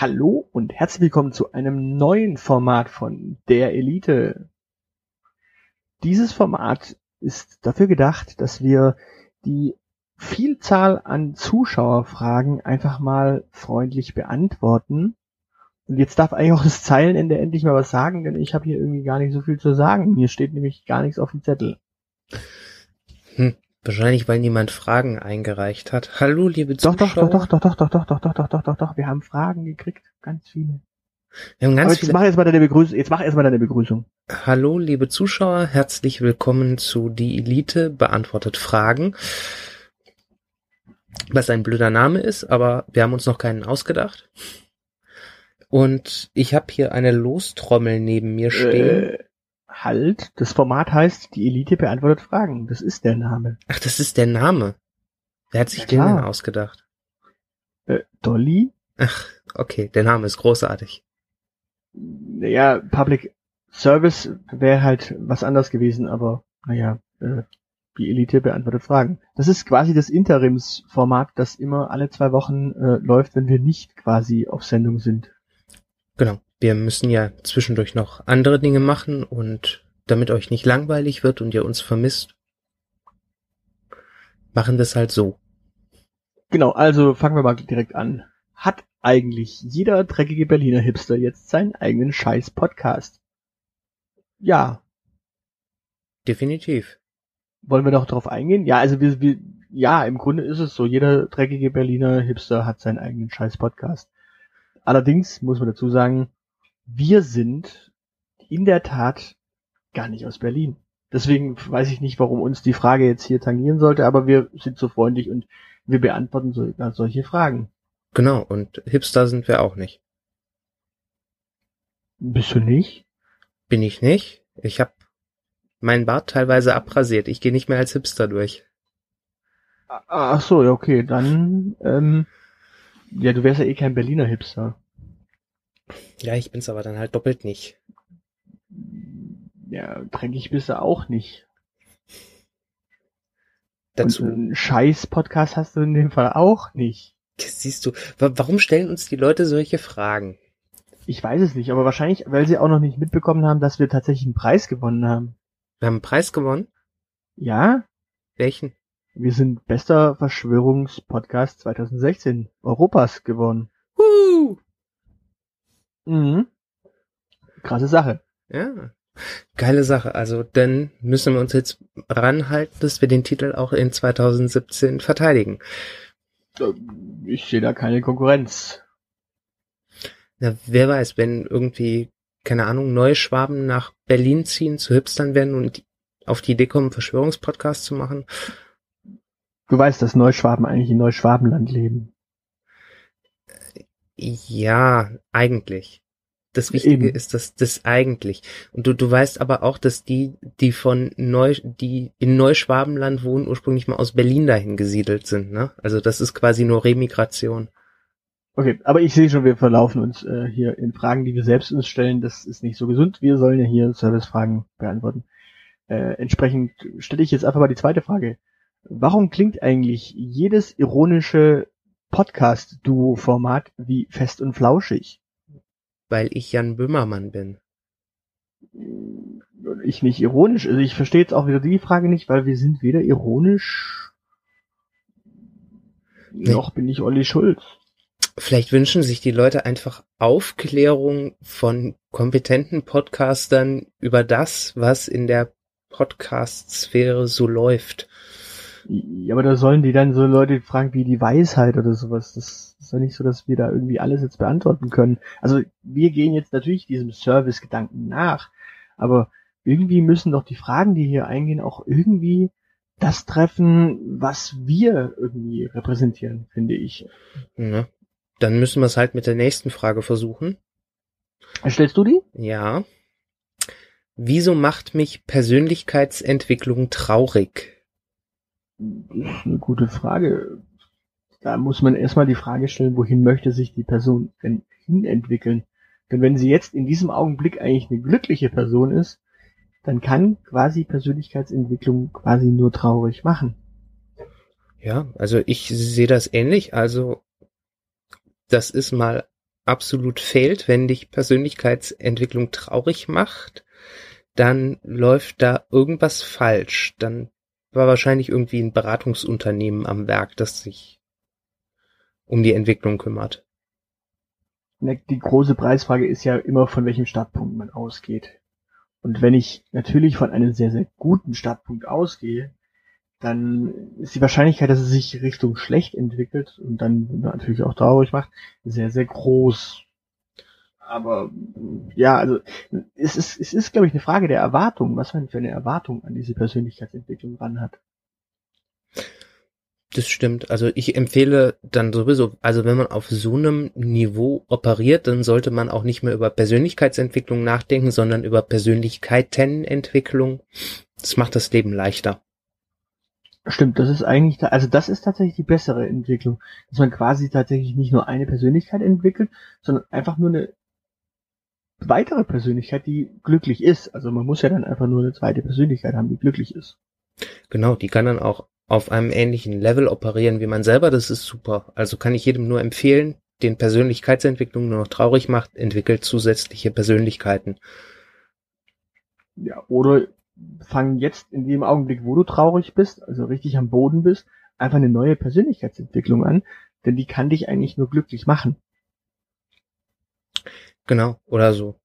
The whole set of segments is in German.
Hallo und herzlich willkommen zu einem neuen Format von der Elite. Dieses Format ist dafür gedacht, dass wir die Vielzahl an Zuschauerfragen einfach mal freundlich beantworten. Und jetzt darf eigentlich auch das Zeilenende endlich mal was sagen, denn ich habe hier irgendwie gar nicht so viel zu sagen. Hier steht nämlich gar nichts auf dem Zettel. Hm, wahrscheinlich, weil niemand Fragen eingereicht hat. Hallo, liebe Doch, Zuschauer. doch, doch, doch, doch, doch, doch, doch, doch, doch, doch, doch, doch. Wir haben Fragen gekriegt, ganz viele. Wir haben ganz jetzt viele. mach erst mal deine Begrüßung. Jetzt mach erst mal deine Begrüßung. Hallo, liebe Zuschauer. Herzlich willkommen zu Die Elite beantwortet Fragen. Was ein blöder Name ist, aber wir haben uns noch keinen ausgedacht. Und ich habe hier eine Lostrommel neben mir stehen. Äh, halt. Das Format heißt Die Elite beantwortet Fragen. Das ist der Name. Ach, das ist der Name. Wer hat sich Ja, den denn ausgedacht? Äh, Dolly? Ach, okay, der Name ist großartig. Naja, Public Service wäre halt was anderes gewesen, aber naja, äh, die Elite beantwortet Fragen. Das ist quasi das Interimsformat, das immer alle zwei Wochen äh, läuft, wenn wir nicht quasi auf Sendung sind. Genau. Wir müssen ja zwischendurch noch andere Dinge machen und damit euch nicht langweilig wird und ihr uns vermisst, machen es halt so. Genau, also fangen wir mal direkt an. Hat eigentlich jeder dreckige Berliner Hipster jetzt seinen eigenen scheiß Podcast? Ja. Definitiv. Wollen wir doch drauf eingehen? Ja, also wir, wir, ja, im Grunde ist es so. Jeder dreckige Berliner Hipster hat seinen eigenen scheiß Podcast. Allerdings muss man dazu sagen, wir sind in der Tat gar nicht aus Berlin. Deswegen weiß ich nicht, warum uns die Frage jetzt hier tangieren sollte, aber wir sind so freundlich und wir beantworten sogar solche Fragen. Genau. Und Hipster sind wir auch nicht. Bist du nicht? Bin ich nicht. Ich habe meinen Bart teilweise abrasiert. Ich gehe nicht mehr als Hipster durch. Ah, Ach so, ja, okay, dann, ähm, ja, du wärst ja eh kein Berliner Hipster. Ja, ich bin's aber dann halt doppelt nicht. Ja, dreckig bist du auch nicht. Dazu Und einen Scheiß-Podcast hast du in dem Fall auch nicht. siehst du, wa warum stellen uns die Leute solche Fragen? Ich weiß es nicht, aber wahrscheinlich, weil sie auch noch nicht mitbekommen haben, dass wir tatsächlich einen Preis gewonnen haben. Wir haben einen Preis gewonnen. Ja, Welchen? wir sind bester Verschwörungspodcast 2016 Europas geworden. Mhm. Krasse Sache. Ja. Geile Sache. Also dann müssen wir uns jetzt ranhalten, dass wir den Titel auch in 2017 verteidigen. Äh, Ich sehe da keine Konkurrenz. Na, wer weiß, wenn irgendwie, keine Ahnung, neue Schwaben nach Berlin ziehen, zu Hipstern werden und auf die Idee kommen, Verschwörungspodcast zu machen. Du weißt, dass Neuschwaben eigentlich in Neuschwabenland leben. Ja, eigentlich. Das Wichtige Eben. ist, dass das eigentlich. Und du, du weißt aber auch, dass die, die von Neu, die in Neuschwabenland wohnen, ursprünglich mal aus Berlin dahin gesiedelt sind, ne? Also das ist quasi nur Remigration. Okay, aber ich sehe schon, wir verlaufen uns äh, hier in Fragen, die wir selbst uns stellen. Das ist nicht so gesund. Wir sollen ja hier Servicefragen beantworten. Äh, entsprechend stelle ich jetzt einfach mal die zweite Frage. Warum klingt eigentlich jedes ironische Podcast-Duo-Format wie fest und flauschig? Weil ich Jan Böhmermann bin. Ich nicht ironisch. Also ich verstehe jetzt auch wieder die Frage nicht, weil wir sind weder ironisch noch bin ich Olli Schulz. Vielleicht wünschen sich die Leute einfach Aufklärung von kompetenten Podcastern über das, was in der Podcast-Sphäre so läuft. Ja, aber da sollen die dann so Leute fragen wie die Weisheit oder sowas. Das ist ja nicht so, dass wir da irgendwie alles jetzt beantworten können. Also wir gehen jetzt natürlich diesem Service-Gedanken nach, aber irgendwie müssen doch die Fragen, die hier eingehen, auch irgendwie das treffen, was wir irgendwie repräsentieren, finde ich. Ne? Dann müssen wir es halt mit der nächsten Frage versuchen. Stellst du die? Ja. Wieso macht mich Persönlichkeitsentwicklung traurig? Ist eine gute Frage. Da muss man erstmal die Frage stellen, wohin möchte sich die Person denn hinentwickeln? Denn wenn sie jetzt in diesem Augenblick eigentlich eine glückliche Person ist, dann kann quasi Persönlichkeitsentwicklung quasi nur traurig machen. Ja, also ich sehe das ähnlich. Also das ist mal absolut fehlt, wenn dich Persönlichkeitsentwicklung traurig macht, dann läuft da irgendwas falsch. Dann war wahrscheinlich irgendwie ein Beratungsunternehmen am Werk, das sich um die Entwicklung kümmert. Die große Preisfrage ist ja immer, von welchem Startpunkt man ausgeht. Und wenn ich natürlich von einem sehr, sehr guten Startpunkt ausgehe, dann ist die Wahrscheinlichkeit, dass es sich Richtung schlecht entwickelt und dann natürlich auch traurig macht, sehr, sehr groß. Aber ja, also es ist, es ist, glaube ich, eine Frage der Erwartung, was man für eine Erwartung an diese Persönlichkeitsentwicklung ran hat. Das stimmt. Also ich empfehle dann sowieso, also wenn man auf so einem Niveau operiert, dann sollte man auch nicht mehr über Persönlichkeitsentwicklung nachdenken, sondern über Persönlichkeitenentwicklung. Das macht das Leben leichter. Stimmt, das ist eigentlich, also das ist tatsächlich die bessere Entwicklung, dass man quasi tatsächlich nicht nur eine Persönlichkeit entwickelt, sondern einfach nur eine weitere Persönlichkeit, die glücklich ist. Also man muss ja dann einfach nur eine zweite Persönlichkeit haben, die glücklich ist. Genau, die kann dann auch auf einem ähnlichen Level operieren wie man selber. Das ist super. Also kann ich jedem nur empfehlen, den Persönlichkeitsentwicklung nur noch traurig macht, entwickelt zusätzliche Persönlichkeiten. Ja, oder fang jetzt in dem Augenblick, wo du traurig bist, also richtig am Boden bist, einfach eine neue Persönlichkeitsentwicklung an, denn die kann dich eigentlich nur glücklich machen. Genau, oder so.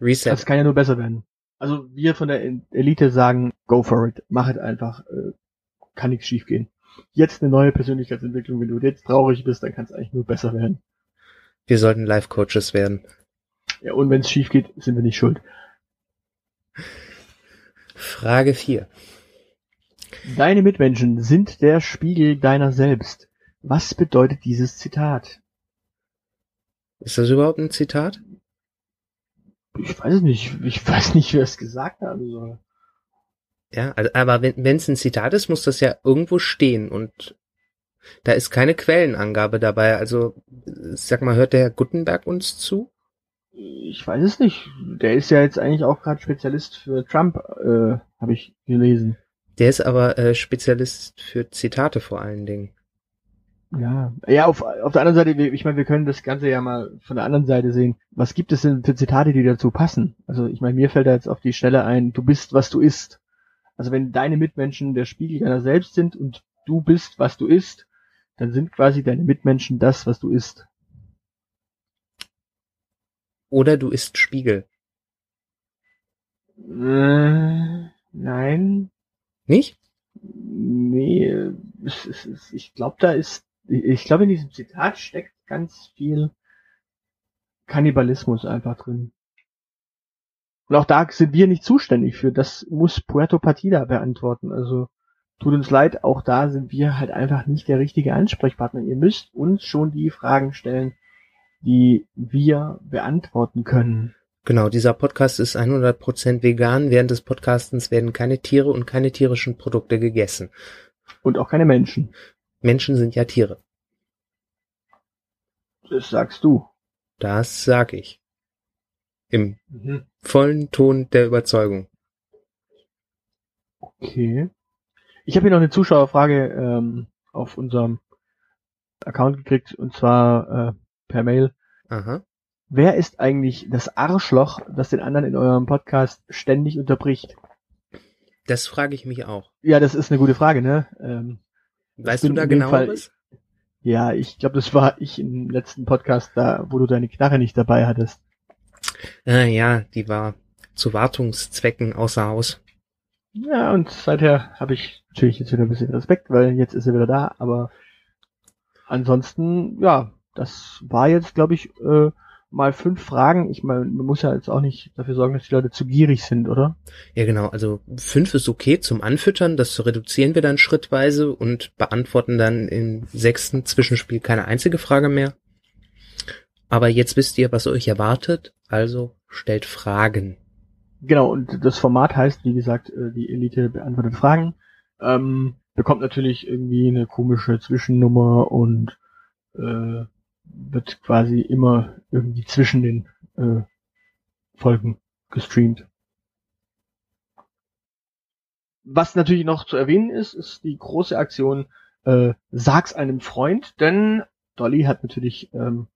Reset. Das kann ja nur besser werden. Also wir von der Elite sagen, go for it, mach es einfach, äh, kann nichts schiefgehen. Jetzt eine neue Persönlichkeitsentwicklung, wenn du jetzt traurig bist, dann kann es eigentlich nur besser werden. Wir sollten Life-Coaches werden. Ja, und wenn es schief geht, sind wir nicht schuld. Frage 4. Deine Mitmenschen sind der Spiegel deiner selbst. Was bedeutet dieses Zitat? Ist das überhaupt ein Zitat? Ich weiß nicht. Ich weiß nicht, wer es gesagt haben soll. Ja, also, aber wenn es ein Zitat ist, muss das ja irgendwo stehen und da ist keine Quellenangabe dabei. Also, sag mal, hört der Herr Gutenberg uns zu? Ich weiß es nicht. Der ist ja jetzt eigentlich auch gerade Spezialist für Trump, äh, habe ich gelesen. Der ist aber äh, Spezialist für Zitate vor allen Dingen. Ja, ja, auf, auf der anderen Seite, ich meine, wir können das Ganze ja mal von der anderen Seite sehen. Was gibt es denn für Zitate, die dazu passen? Also ich meine, mir fällt da jetzt auf die Stelle ein, du bist, was du isst. Also wenn deine Mitmenschen der Spiegel deiner selbst sind und du bist, was du isst, dann sind quasi deine Mitmenschen das, was du isst. Oder du isst Spiegel. Äh, nein. Nicht? Nee, ich glaube, da ist, ich glaube, in diesem Zitat steckt ganz viel Kannibalismus einfach drin. Und auch da sind wir nicht zuständig für. Das muss Puerto Partida beantworten. Also tut uns leid, auch da sind wir halt einfach nicht der richtige Ansprechpartner. Ihr müsst uns schon die Fragen stellen, die wir beantworten können. Genau, dieser Podcast ist 100% vegan. Während des Podcastens werden keine Tiere und keine tierischen Produkte gegessen. Und auch keine Menschen. Menschen sind ja Tiere. Das sagst du. Das sag ich. Im mhm. vollen Ton der Überzeugung. Okay. Ich habe hier noch eine Zuschauerfrage ähm, auf unserem Account gekriegt und zwar äh, per Mail. Aha. Wer ist eigentlich das Arschloch, das den anderen in eurem Podcast ständig unterbricht? Das frage ich mich auch. Ja, das ist eine gute Frage, ne? Ähm, weißt du da genau was? Ja, ich glaube, das war ich im letzten Podcast da, wo du deine Knarre nicht dabei hattest. Äh, ja, die war zu Wartungszwecken außer Haus. Ja, und seither habe ich natürlich jetzt wieder ein bisschen Respekt, weil jetzt ist er wieder da, aber ansonsten, ja, das war jetzt, glaube ich, äh, mal fünf Fragen. Ich meine, man muss ja jetzt auch nicht dafür sorgen, dass die Leute zu gierig sind, oder? Ja, genau. Also fünf ist okay zum Anfüttern. Das reduzieren wir dann schrittweise und beantworten dann im sechsten Zwischenspiel keine einzige Frage mehr. Aber jetzt wisst ihr, was euch erwartet. Also stellt Fragen. Genau. Und das Format heißt, wie gesagt, äh, die Elite beantwortet Fragen. Ähm, bekommt natürlich irgendwie eine komische Zwischennummer und äh, wird quasi immer irgendwie zwischen den äh, Folgen gestreamt. Was natürlich noch zu erwähnen ist, ist die große Aktion äh, Sag's einem Freund, denn Dolly hat natürlich ähm,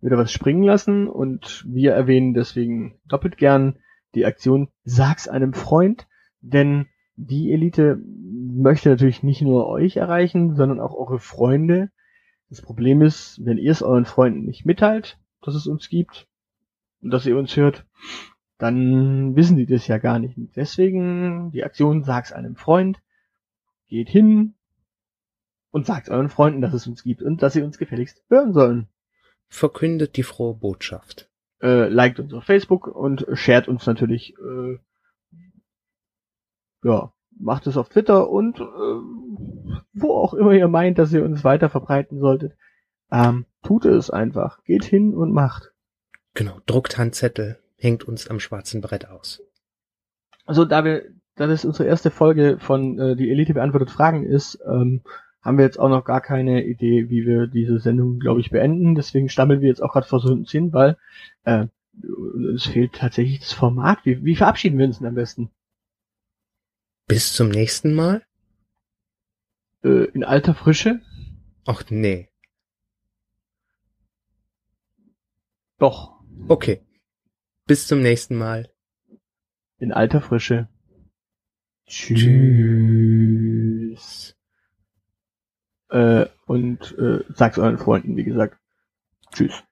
wieder was springen lassen und wir erwähnen deswegen doppelt gern die Aktion Sag's einem Freund, denn die Elite möchte natürlich nicht nur euch erreichen, sondern auch eure Freunde. Das Problem ist, wenn ihr es euren Freunden nicht mitteilt, dass es uns gibt und dass ihr uns hört, dann wissen die das ja gar nicht. deswegen die Aktion Sag's einem Freund, geht hin und sagt euren Freunden, dass es uns gibt und dass sie uns gefälligst hören sollen. Verkündet die frohe Botschaft. Äh, liked uns auf Facebook und shared uns natürlich äh, ja, macht es auf Twitter und äh, wo auch immer ihr meint, dass ihr uns weiter verbreiten solltet. Ähm, tut es einfach. Geht hin und macht. Genau, druckt Handzettel, hängt uns am schwarzen Brett aus. Also da wir, da das unsere erste Folge von äh, die Elite beantwortet Fragen ist, ähm, haben wir jetzt auch noch gar keine Idee, wie wir diese Sendung, glaube ich, beenden. Deswegen stammeln wir jetzt auch gerade vor so einem Sinn, weil äh, es fehlt tatsächlich das Format. Wie, wie verabschieden wir uns denn am besten? Bis zum nächsten Mal? Äh, in alter Frische? Ach nee. Doch. Okay. Bis zum nächsten Mal. In alter Frische. Tschüss. Äh, und äh, sag's euren Freunden, wie gesagt. Tschüss.